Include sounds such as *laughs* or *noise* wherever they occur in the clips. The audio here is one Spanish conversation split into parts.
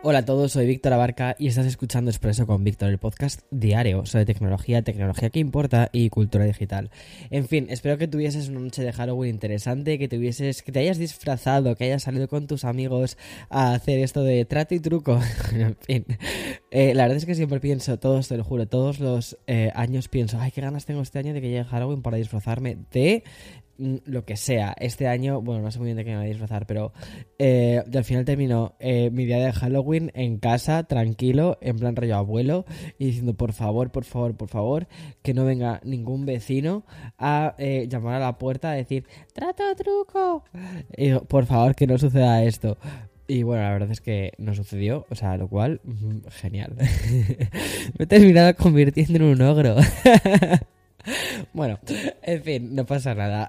Hola a todos, soy Víctor Abarca y estás escuchando Expreso con Víctor, el podcast diario sobre tecnología, tecnología que importa y cultura digital. En fin, espero que tuvieses una noche de Halloween interesante, que tuvieses, que te hayas disfrazado, que hayas salido con tus amigos a hacer esto de trato y truco. *laughs* en fin, eh, la verdad es que siempre pienso, todos te lo juro, todos los eh, años pienso, ay, qué ganas tengo este año de que llegue Halloween para disfrazarme de Mm, lo que sea. Este año, bueno, no sé muy bien de qué me voy a disfrazar, pero eh, al final terminó eh, mi día de Halloween en casa, tranquilo, en plan rollo abuelo, y diciendo, por favor, por favor, por favor, que no venga ningún vecino a llamar a la puerta a decir, trato truco. Por favor, que no suceda esto. Y bueno, la verdad es que no sucedió, o sea, lo cual, mm, genial. *laughs* me he terminado convirtiendo en un ogro. *laughs* Bueno, en fin, no pasa nada.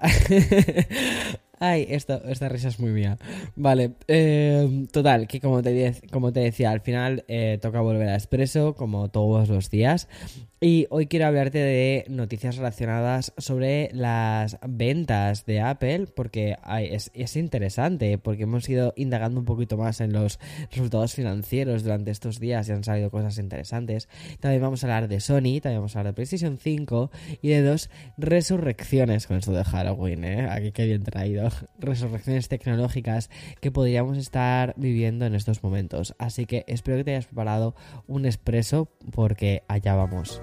*laughs* Ay, esto, esta risa es muy mía. Vale, eh, total, que como te, como te decía, al final eh, toca volver a Expreso, como todos los días. Y hoy quiero hablarte de noticias relacionadas sobre las ventas de Apple, porque es, interesante, porque hemos ido indagando un poquito más en los resultados financieros durante estos días y han salido cosas interesantes. También vamos a hablar de Sony, también vamos a hablar de PlayStation 5 y de dos resurrecciones con esto de Halloween, ¿eh? Aquí qué bien traído. Resurrecciones tecnológicas que podríamos estar viviendo en estos momentos. Así que espero que te hayas preparado un expreso porque allá vamos.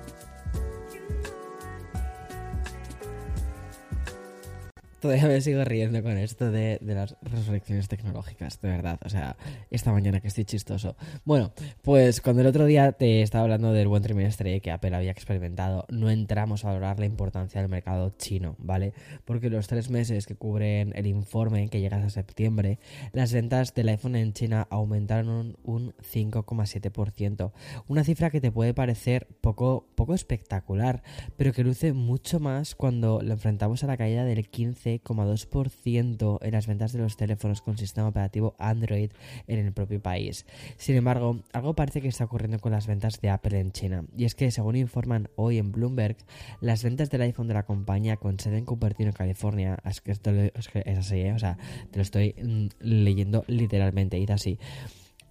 Todavía me sigo riendo con esto de, las resurrecciones tecnológicas, de verdad. O sea, esta mañana que estoy chistoso. Bueno, pues cuando el otro día te estaba hablando del buen trimestre que Apple había experimentado, no entramos a valorar la importancia del mercado chino, ¿vale? Porque los tres meses que cubren el informe que llega a septiembre, las ventas del iPhone en China aumentaron un 5,7%. Una cifra que te puede parecer poco, poco espectacular, pero que luce mucho más cuando lo enfrentamos a la caída del 15 2% en las ventas de los teléfonos con sistema operativo Android en el propio país. Sin embargo, algo parece que está ocurriendo con las ventas de Apple en China, y es que según informan hoy en Bloomberg, las ventas del iPhone de la compañía con sede en Cupertino, California, es que esto es, así, ¿eh? o sea, te lo estoy mm, leyendo literalmente, y así.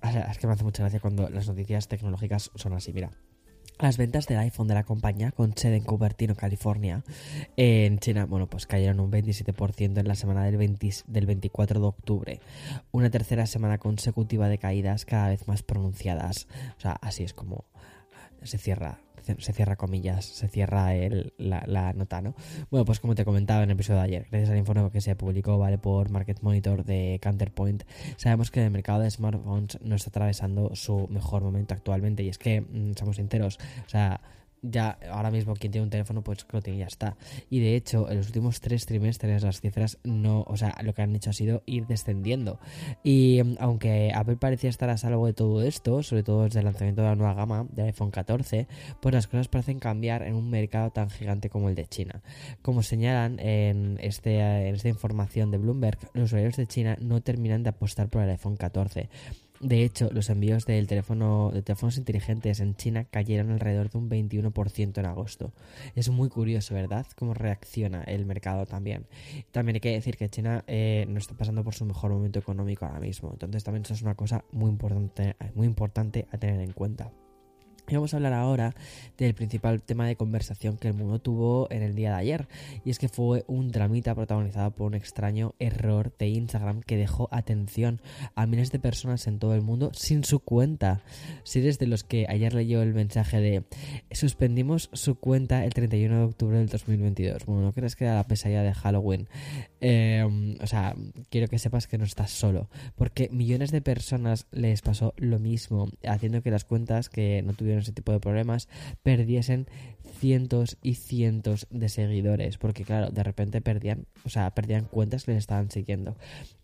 es que me hace mucha gracia cuando las noticias tecnológicas son así, mira. Las ventas del iPhone de la compañía con sede en Cupertino, California, en China, bueno, pues cayeron un 27% en la semana del, del 24 de octubre. Una tercera semana consecutiva de caídas cada vez más pronunciadas. O sea, así es como se cierra se cierra comillas, se cierra el, la, nota, ¿no? Bueno, pues como te comentaba en el episodio de ayer, gracias al informe que se publicó, ¿vale? Por Market Monitor de Counterpoint, sabemos que el mercado de smartphones no está atravesando su mejor momento actualmente. Y es que, mm, somos sinceros, o sea, ya ahora mismo quien tiene un teléfono pues lo tiene y ya está. Y de hecho, en los últimos tres trimestres las cifras no, o sea, lo que han hecho ha sido ir descendiendo. Y mm, aunque Apple parecía estar a salvo de todo esto, sobre todo desde el lanzamiento de la nueva gama del iPhone 14, pues las cosas parecen cambiar en un mercado tan gigante como el de China. Como señalan en, este, en esta información de Bloomberg, los usuarios de China no terminan de apostar por el iPhone 14 de hecho, los envíos teléfono, de teléfonos inteligentes en China cayeron alrededor de un 21% en agosto. Es muy curioso, ¿verdad? Cómo reacciona el mercado también. También hay que decir que China eh, no está pasando por su mejor momento económico ahora mismo. Entonces también eso es una cosa muy importante, muy importante a tener en cuenta. Y vamos a hablar ahora del principal tema de conversación que el mundo tuvo en el día de ayer. Y es que fue un dramita protagonizado por un extraño error de Instagram que dejó atención a miles de personas en todo el mundo sin su cuenta. Si eres de los que ayer leyó el mensaje de suspendimos su cuenta el 31 de octubre del 2022. Bueno, no crees que era la pesadilla de Halloween. Eh, o sea, quiero que sepas que no estás solo. Porque millones de personas les pasó lo mismo, haciendo que las cuentas que no tuvieron ese tipo de problemas perdiesen cientos y cientos de seguidores porque claro de repente perdían o sea perdían cuentas que les estaban siguiendo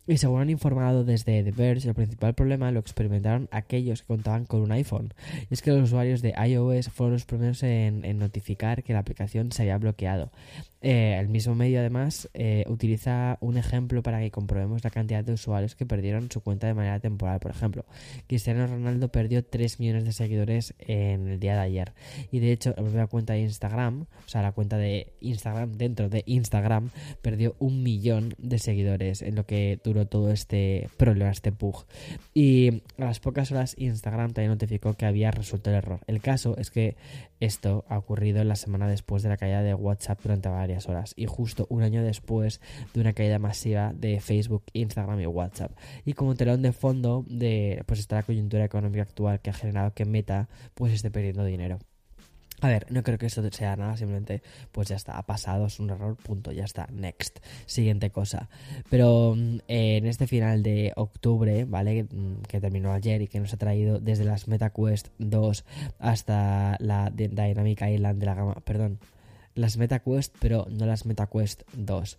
y según han informado desde The Verge, el principal problema lo experimentaron aquellos que contaban con un iPhone. Y es que los usuarios de iOS fueron los primeros en, notificar que la aplicación se había bloqueado. Eh, el mismo medio, además, eh, utiliza un ejemplo para que comprobemos la cantidad de usuarios que perdieron su cuenta de manera temporal. Por ejemplo, Cristiano Ronaldo perdió 3 millones de seguidores en el día de ayer. Y de hecho, la propia cuenta de Instagram, o sea, la cuenta de Instagram dentro de Instagram, perdió un millón de seguidores en lo que duró todo este problema, este bug. Y a las pocas horas Instagram también notificó que había resuelto el error. El caso es que esto ha ocurrido la semana después de la caída de WhatsApp durante varias horas y justo un año después de una caída masiva de Facebook, Instagram y WhatsApp. Y como telón de fondo de pues esta coyuntura económica actual que ha generado que Meta pues esté perdiendo dinero. A ver, no creo que esto sea nada, simplemente pues ya está, ha pasado, es un error, punto, ya está, next, siguiente cosa. Pero mm, en este final de octubre, ¿vale? Mm, que terminó ayer y que nos ha traído desde las MetaQuest 2 hasta la Dynamic Island de la gama, perdón, las MetaQuest, pero no las MetaQuest 2.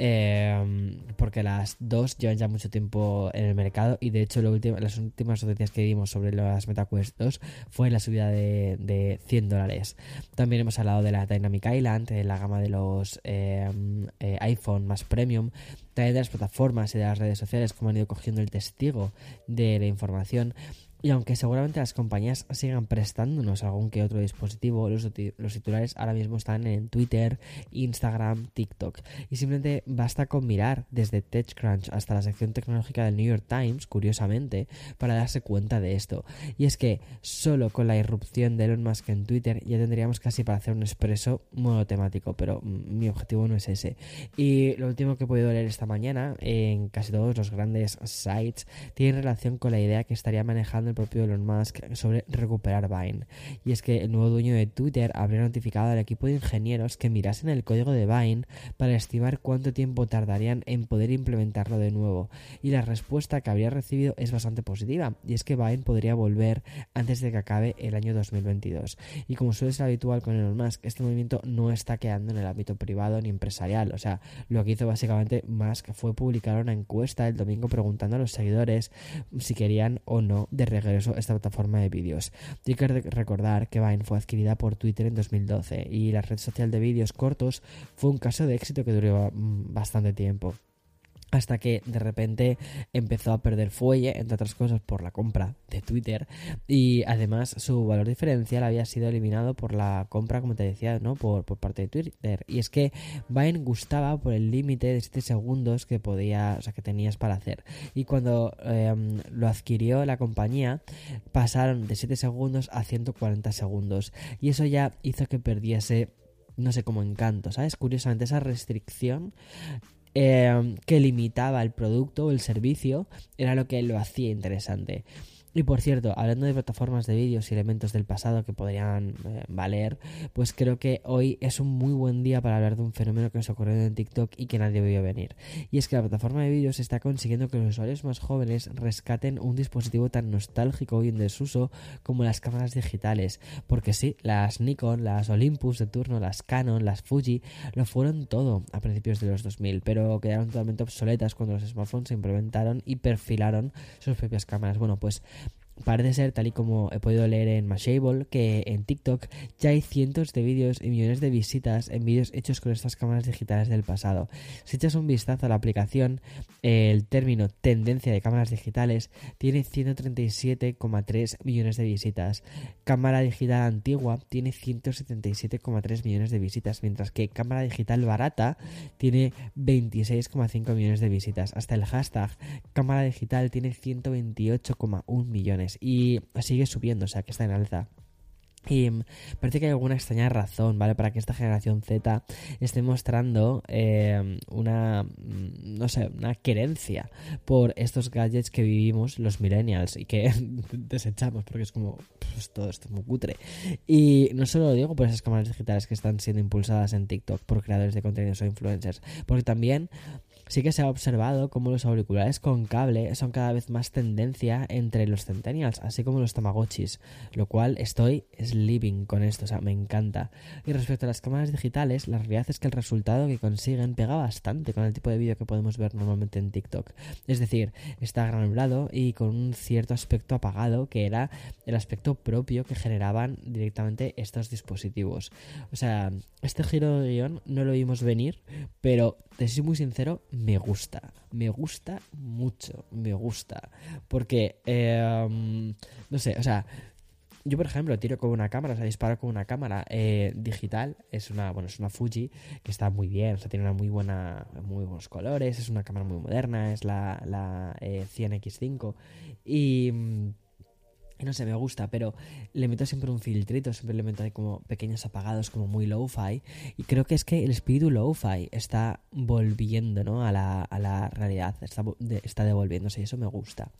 Em, porque las dos llevan ya mucho tiempo en el mercado y de hecho las últimas noticias que dimos sobre las MetaQuest 2 fue la subida de, 100 dólares. También hemos hablado de la Dynamic Island, de la gama de los em, eh, iPhone más premium, también de las plataformas y de las redes sociales como han ido cogiendo el testigo de la información. Y aunque seguramente las compañías sigan prestándonos algún que otro dispositivo, los, titulares ahora mismo están en Twitter, Instagram, TikTok. Y simplemente basta con mirar desde TechCrunch hasta la sección tecnológica del New York Times, curiosamente, para darse cuenta de esto. Y es que solo con la irrupción de Elon Musk en Twitter ya tendríamos casi para hacer un expreso monotemático, pero mi objetivo no es ese. Y lo último que he podido leer esta mañana en casi todos los grandes sites tiene relación con la idea que estaría manejando el propio Elon Musk sobre recuperar Vine. Y es que el nuevo dueño de Twitter habría notificado al equipo de ingenieros que mirasen el código de Vine para estimar cuánto tiempo tardarían en poder implementarlo de nuevo. Y la respuesta que habría recibido es bastante positiva, y es que Vine podría volver antes de que acabe el año 2022. Y como suele ser habitual con Elon Musk, este movimiento no está quedando en el ámbito privado ni empresarial. O sea, lo que hizo básicamente Musk fue publicar una encuesta el domingo preguntando a los seguidores si querían o no de regreso esta plataforma de vídeos. Hay que recordar que Vine fue adquirida por Twitter en 2012 y la red social de vídeos cortos fue un caso de éxito que duró mm, bastante tiempo hasta que de repente empezó a perder fuelle, entre otras cosas por la compra de Twitter y además su valor diferencial había sido eliminado por la compra, como te decía, ¿no? por, parte de Twitter. Y es que Vine gustaba por el límite de 7 segundos que podía, o sea, que tenías para hacer. Y cuando em, lo adquirió la compañía, pasaron de 7 segundos a 140 segundos. Y eso ya hizo que perdiese no sé, como encanto, ¿sabes? Curiosamente, esa restricción Em, que limitaba el producto o el servicio era lo que lo hacía interesante. Y por cierto, hablando de plataformas de vídeos y elementos del pasado que podrían eh, valer, pues creo que hoy es un muy buen día para hablar de un fenómeno que nos ocurrió en TikTok y que nadie vio venir. Y es que la plataforma de vídeos está consiguiendo que los usuarios más jóvenes rescaten un dispositivo tan nostálgico y en desuso como las cámaras digitales. Porque sí, las Nikon, las Olympus de turno, las Canon, las Fuji, lo fueron todo a principios de los 2000, pero quedaron totalmente obsoletas cuando los smartphones se implementaron y perfilaron sus propias cámaras. Bueno, pues Parece ser, tal y como he podido leer en Mashable, que en TikTok ya hay cientos de vídeos y millones de visitas en vídeos hechos con estas cámaras digitales del pasado. Si echas un vistazo a la aplicación, el término tendencia de cámaras digitales tiene 137,3 millones de visitas. Cámara digital antigua tiene 177,3 millones de visitas, mientras que cámara digital barata tiene 26,5 millones de visitas. Hasta el hashtag cámara digital tiene 128,1 millones y sigue subiendo, o sea que está en alza. Y parece que hay alguna extraña razón, ¿vale? Para que esta generación Z esté mostrando eh, una, no sé, una querencia por estos gadgets que vivimos los millennials y que *laughs* desechamos porque es como, pues todo esto es muy cutre. Y no solo lo digo por esas cámaras digitales que están siendo impulsadas en TikTok por creadores de contenidos o influencers, porque también sí que se ha observado como los auriculares con cable son cada vez más tendencia entre los centennials, así como los tamagotchis, lo cual estoy living con esto, o sea, me encanta. Y respecto a las cámaras digitales, la realidad es que el resultado que consiguen pega bastante con el tipo de vídeo que podemos ver normalmente en TikTok. Es decir, está granulado y con un cierto aspecto apagado que era el aspecto propio que generaban directamente estos dispositivos. O sea, este giro de guion no lo vimos venir, pero te soy muy sincero, me gusta. Me gusta mucho, me gusta. Porque, em, no sé, o sea, yo, por ejemplo, tiro con una cámara, o sea, disparo con una cámara eh, digital. Es una, bueno, es una Fuji que está muy bien, o sea, tiene una muy buena, muy buenos colores, es una cámara muy moderna, es la, la 100X5 eh, y mm, no sé, me gusta, pero le meto siempre un filtrito, siempre le meto ahí como pequeños apagados, como muy low-fi. Y creo que es que el espíritu low-fi está volviendo, ¿no? A la, a la realidad, está, está devolviéndose y eso me gusta.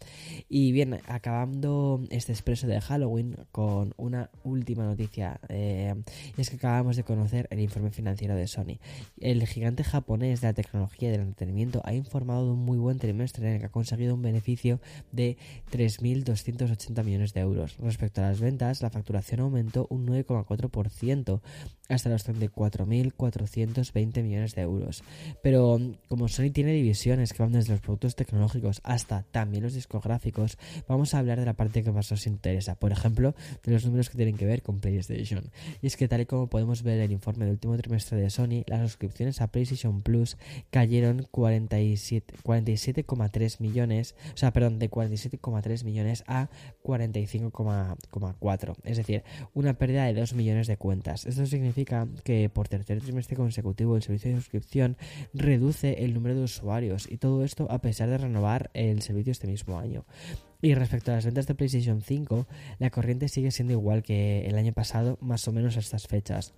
Y bien, acabando este expreso de Halloween con una última noticia. Eh, es que acabamos de conocer el informe financiero de Sony. El gigante japonés de la tecnología y del entretenimiento ha informado de un muy buen trimestre en el que ha conseguido un beneficio de 3.280 millones de euros. Respecto a las ventas, la facturación aumentó un 9,4% hasta los 34.420 millones de euros. Pero como Sony tiene divisiones que van desde los productos tecnológicos hasta también los discográficos, vamos a hablar de la parte que más nos interesa. Por ejemplo, de los números que tienen que ver con PlayStation. Y es que tal y como podemos ver en el informe del último trimestre de Sony, las suscripciones a PlayStation Plus cayeron 47,3 47, millones, o sea, perdón, de 47,3 millones a 40 45,4. Es decir, una pérdida de 2 millones de cuentas. Esto significa que por tercer trimestre consecutivo el servicio de suscripción reduce el número de usuarios y todo esto a pesar de renovar el servicio este mismo año. Y respecto a las ventas de PlayStation 5, la corriente sigue siendo igual que el año pasado, más o menos a estas fechas.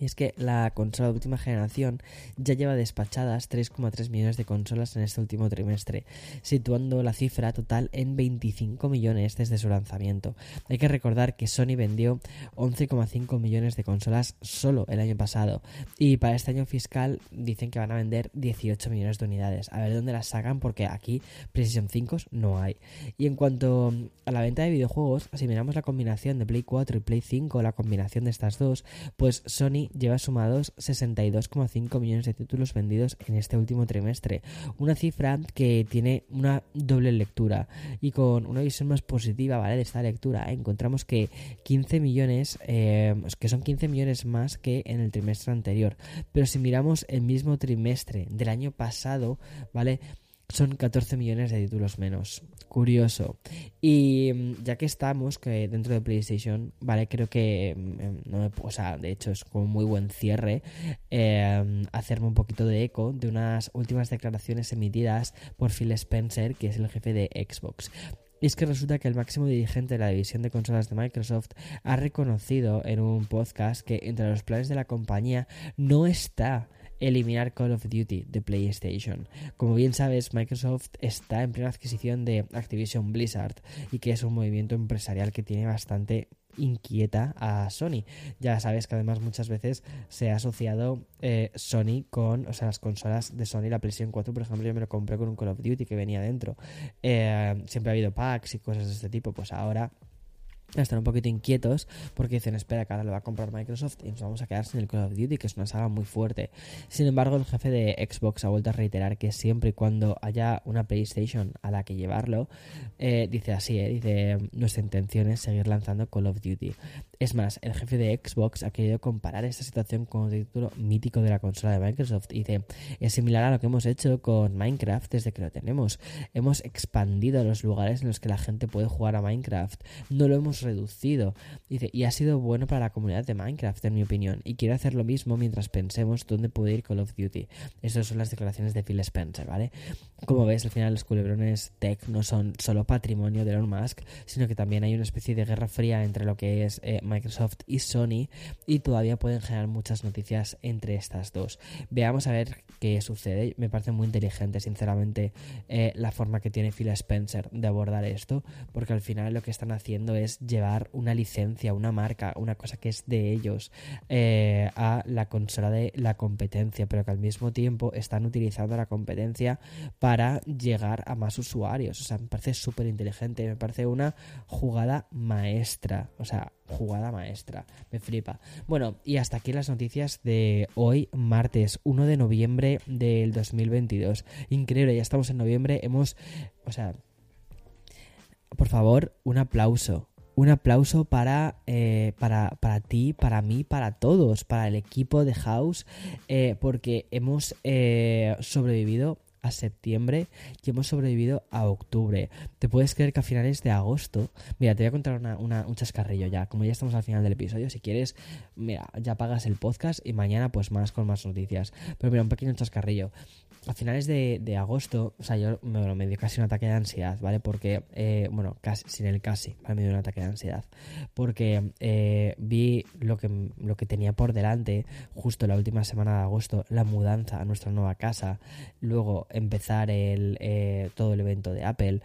Y es que la consola de última generación ya lleva despachadas 3,3 millones de consolas en este último trimestre, situando la cifra total en 25 millones desde su lanzamiento. Hay que recordar que Sony vendió 11,5 millones de consolas solo el año pasado y para este año fiscal dicen que van a vender 18 millones de unidades. A ver dónde las sacan porque aquí PlayStation 5 no hay. Y en cuanto a la venta de videojuegos, si miramos la combinación de Play 4 y Play 5, la combinación de estas dos, pues Sony lleva sumados 62,5 millones de títulos vendidos en este último trimestre, una cifra que tiene una doble lectura y con una visión más positiva ¿vale? de esta lectura encontramos que 15 millones, eh, que son 15 millones más que en el trimestre anterior, pero si miramos el mismo trimestre del año pasado, ¿vale? Son 14 millones de títulos menos. Curioso. Y mm, ya que estamos que dentro de PlayStation, vale, creo que, mm, no me, o sea, de hecho es como muy buen cierre em, hacerme un poquito de eco de unas últimas declaraciones emitidas por Phil Spencer, que es el jefe de Xbox. Y es que resulta que el máximo dirigente de la división de consolas de Microsoft ha reconocido en un podcast que entre los planes de la compañía no está eliminar Call of Duty de PlayStation. Como bien sabes, Microsoft está en plena adquisición de Activision Blizzard y que es un movimiento empresarial que tiene bastante inquieta a Sony. Ya sabes que además muchas veces se ha asociado eh, Sony con, o sea, las consolas de Sony, la PlayStation 4, por ejemplo, yo me lo compré con un Call of Duty que venía dentro. Eh, siempre ha habido packs y cosas de este tipo, pues ahora están un poquito inquietos porque dicen, espera, que ahora lo va a comprar Microsoft y nos vamos a quedar sin el Call of Duty, que es una saga muy fuerte. Sin embargo, el jefe de Xbox ha vuelto a reiterar que siempre y cuando haya una PlayStation a la que llevarlo, eh, dice así, eh, dice, nuestra intención es seguir lanzando Call of Duty. Es más, el jefe de Xbox ha querido comparar esta situación con el título mítico de la consola de Microsoft. Y dice, es similar a lo que hemos hecho con Minecraft desde que lo tenemos. Hemos expandido los lugares en los que la gente puede jugar a Minecraft. No lo hemos reducido. Dice, y ha sido bueno para la comunidad de Minecraft, en mi opinión. Y quiero hacer lo mismo mientras pensemos dónde puede ir Call of Duty. Esas son las declaraciones de Phil Spencer, ¿vale? Como ves, al final los culebrones tech no son solo patrimonio de Elon Musk, sino que también hay una especie de guerra fría entre lo que es... Eh, Microsoft y Sony y todavía pueden generar muchas noticias entre estas dos. Veamos a ver qué sucede. Me parece muy inteligente, sinceramente, eh, la forma que tiene Phil Spencer de abordar esto, porque al final lo que están haciendo es llevar una licencia, una marca, una cosa que es de ellos eh, a la consola de la competencia, pero que al mismo tiempo están utilizando la competencia para llegar a más usuarios. O sea, me parece súper inteligente, me parece una jugada maestra. O sea, jugada maestra. Me flipa. Bueno, y hasta aquí las noticias de hoy, martes 1 de noviembre del 2022. Increíble, ya estamos en noviembre. Hemos, o sea, por favor, un aplauso. Un aplauso para, eh, para, para, ti, para mí, para todos, para el equipo de House, eh, porque hemos eh, sobrevivido septiembre y hemos sobrevivido a octubre. ¿Te puedes creer que a finales de agosto... Mira, te voy a contar una, un chascarrillo ya. Como ya estamos al final del episodio, si quieres, mira, ya pagas el podcast y mañana pues más con más noticias. Pero mira, un pequeño chascarrillo a finales de, agosto, o sea, yo me dio casi un ataque de ansiedad, ¿vale? Porque, eh, bueno, casi, sin el casi. Me dio un ataque de ansiedad. Porque eh, vi lo que, lo que tenía por delante, justo la última semana de agosto, la mudanza a nuestra nueva casa, luego empezar el, eh, todo el evento de Apple,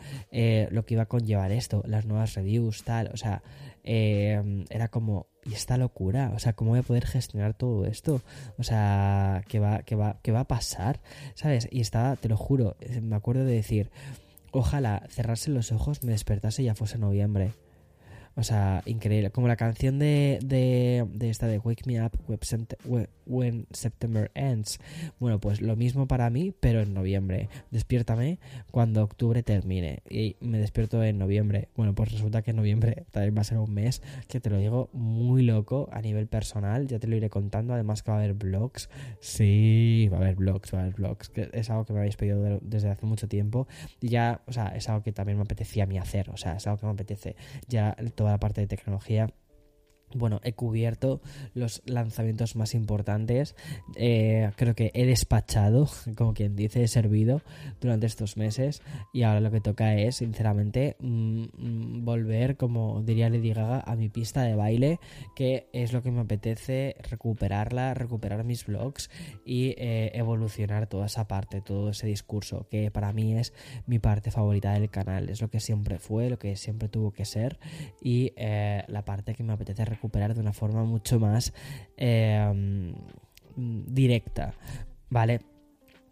lo que iba a conllevar esto, las nuevas reviews, tal, o sea, era como, y esta locura, o sea, ¿cómo voy a poder gestionar todo esto? O sea, ¿qué va, qué va, qué va a pasar? ¿Sabes? Y estaba, te lo juro, me acuerdo de decir, ojalá cerrarse los ojos, me despertase y ya fuese noviembre. O sea, increíble. Como la canción de, de, de esta de Wake Me Up When September Ends. Bueno, pues lo mismo para mí, pero en noviembre. Despiértame cuando octubre termine. Y me despierto en noviembre. Bueno, pues resulta que en noviembre también va a ser un mes que te lo digo muy loco a nivel personal. Ya te lo iré contando. Además que va a haber vlogs. Sí, va a haber vlogs, va a haber vlogs. Que es algo que me habéis pedido desde hace mucho tiempo. Y ya, o sea, es algo que también me apetecía a mí hacer. O sea, es algo que me apetece. Ya toda la parte de tecnología bueno, he cubierto los lanzamientos más importantes. Eh, creo que he despachado, *laughs* como quien dice, he servido durante estos meses. Y ahora lo que toca es, sinceramente, mm, mm, volver, como diría Lady Gaga, a mi pista de baile, que es lo que me apetece recuperarla, recuperar mis vlogs y eh, evolucionar toda esa parte, todo ese discurso, que para mí es mi parte favorita del canal. Es lo que siempre fue, lo que siempre tuvo que ser y eh, la parte que me apetece recuperar recuperar de una forma mucho más eh, directa, ¿vale?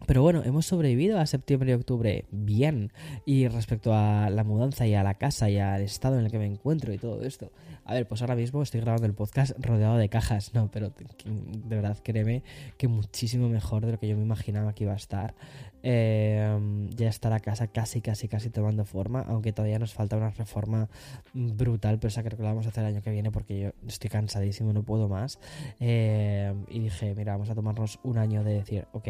Pero bueno, hemos sobrevivido a septiembre y octubre bien. Y respecto a la mudanza y a la casa y al estado en el que me encuentro y todo esto. A ver, pues ahora mismo estoy grabando el podcast rodeado de cajas. No, pero de verdad créeme que muchísimo mejor de lo que yo me imaginaba que iba a estar. Eh, ya está la casa casi, casi, casi tomando forma. Aunque todavía nos falta una reforma brutal. Pero esa creo que la vamos a hacer el año que viene porque yo estoy cansadísimo, no puedo más. Eh, y dije, mira, vamos a tomarnos un año de decir, ok,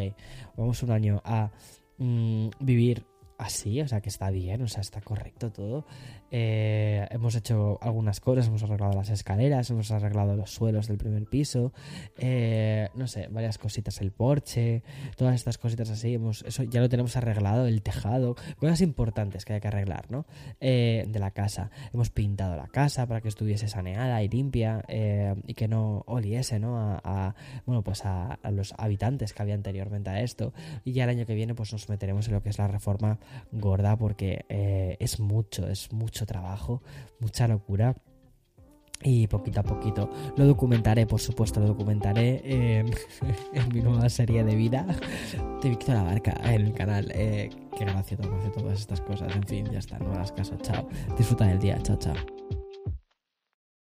vamos un año a mm, vivir así, o sea que está bien, o sea, está correcto todo. Eh, hemos hecho algunas cosas, hemos arreglado las escaleras, hemos arreglado los suelos del primer piso, eh, no sé, varias cositas, el porche, todas estas cositas así, hemos, eso ya lo tenemos arreglado, el tejado, cosas importantes que hay que arreglar, ¿no? Eh, de la casa. Hemos pintado la casa para que estuviese saneada y limpia y que no oliese, ¿no? A, bueno, pues a, a los habitantes que había anteriormente a esto. Y ya el año que viene pues nos meteremos en lo que es la reforma gorda porque es mucho, es mucho trabajo, mucha locura. Y poquito a poquito lo documentaré, por supuesto, lo documentaré *laughs* en, mi nueva serie de vida de Víctor Abarca en el canal. Eh, qué gracioso hace todas estas cosas. En fin, ya está, no hagas caso. Chao. Disfruta del día. Chao, chao.